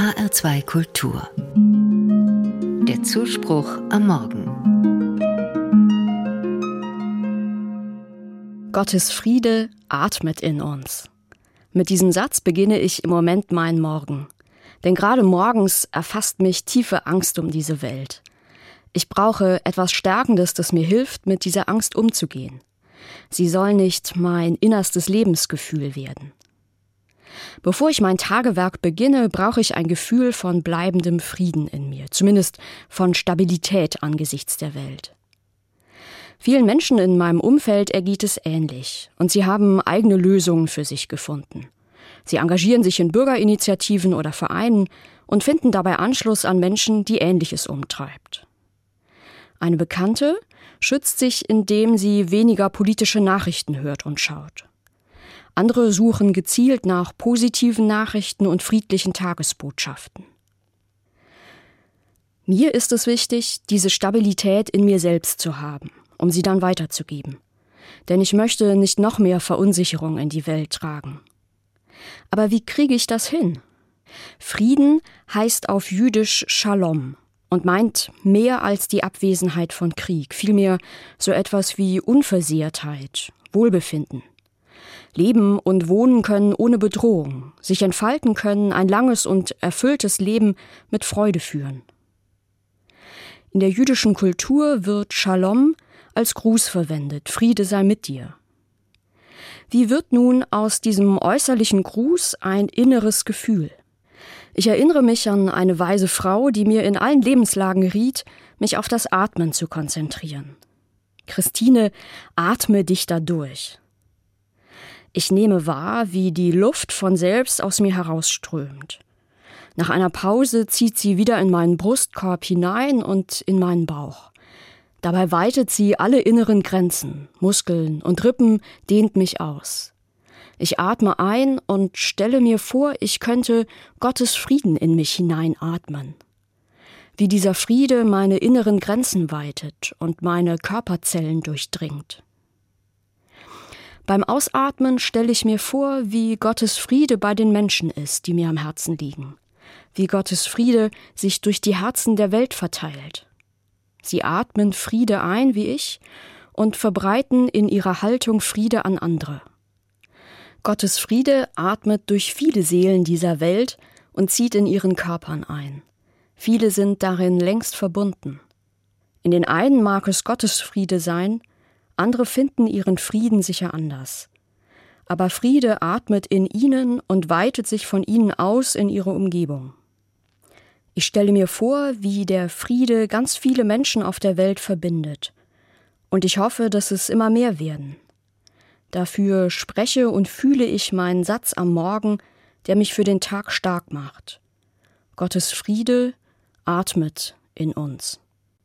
HR2 Kultur. Der Zuspruch am Morgen. Gottes Friede atmet in uns. Mit diesem Satz beginne ich im Moment meinen Morgen. Denn gerade morgens erfasst mich tiefe Angst um diese Welt. Ich brauche etwas Stärkendes, das mir hilft, mit dieser Angst umzugehen. Sie soll nicht mein innerstes Lebensgefühl werden. Bevor ich mein Tagewerk beginne, brauche ich ein Gefühl von bleibendem Frieden in mir, zumindest von Stabilität angesichts der Welt. Vielen Menschen in meinem Umfeld ergeht es ähnlich, und sie haben eigene Lösungen für sich gefunden. Sie engagieren sich in Bürgerinitiativen oder Vereinen und finden dabei Anschluss an Menschen, die Ähnliches umtreibt. Eine Bekannte schützt sich, indem sie weniger politische Nachrichten hört und schaut. Andere suchen gezielt nach positiven Nachrichten und friedlichen Tagesbotschaften. Mir ist es wichtig, diese Stabilität in mir selbst zu haben, um sie dann weiterzugeben. Denn ich möchte nicht noch mehr Verunsicherung in die Welt tragen. Aber wie kriege ich das hin? Frieden heißt auf Jüdisch Shalom und meint mehr als die Abwesenheit von Krieg, vielmehr so etwas wie Unversehrtheit, Wohlbefinden. Leben und wohnen können ohne Bedrohung, sich entfalten können, ein langes und erfülltes Leben mit Freude führen. In der jüdischen Kultur wird Shalom als Gruß verwendet, Friede sei mit dir. Wie wird nun aus diesem äußerlichen Gruß ein inneres Gefühl? Ich erinnere mich an eine weise Frau, die mir in allen Lebenslagen riet, mich auf das Atmen zu konzentrieren. Christine, atme dich dadurch. Ich nehme wahr, wie die Luft von selbst aus mir herausströmt. Nach einer Pause zieht sie wieder in meinen Brustkorb hinein und in meinen Bauch. Dabei weitet sie alle inneren Grenzen, Muskeln und Rippen, dehnt mich aus. Ich atme ein und stelle mir vor, ich könnte Gottes Frieden in mich hineinatmen. Wie dieser Friede meine inneren Grenzen weitet und meine Körperzellen durchdringt. Beim Ausatmen stelle ich mir vor, wie Gottes Friede bei den Menschen ist, die mir am Herzen liegen, wie Gottes Friede sich durch die Herzen der Welt verteilt. Sie atmen Friede ein wie ich und verbreiten in ihrer Haltung Friede an andere. Gottes Friede atmet durch viele Seelen dieser Welt und zieht in ihren Körpern ein. Viele sind darin längst verbunden. In den einen mag es Gottes Friede sein, andere finden ihren Frieden sicher anders. Aber Friede atmet in ihnen und weitet sich von ihnen aus in ihre Umgebung. Ich stelle mir vor, wie der Friede ganz viele Menschen auf der Welt verbindet. Und ich hoffe, dass es immer mehr werden. Dafür spreche und fühle ich meinen Satz am Morgen, der mich für den Tag stark macht. Gottes Friede atmet in uns.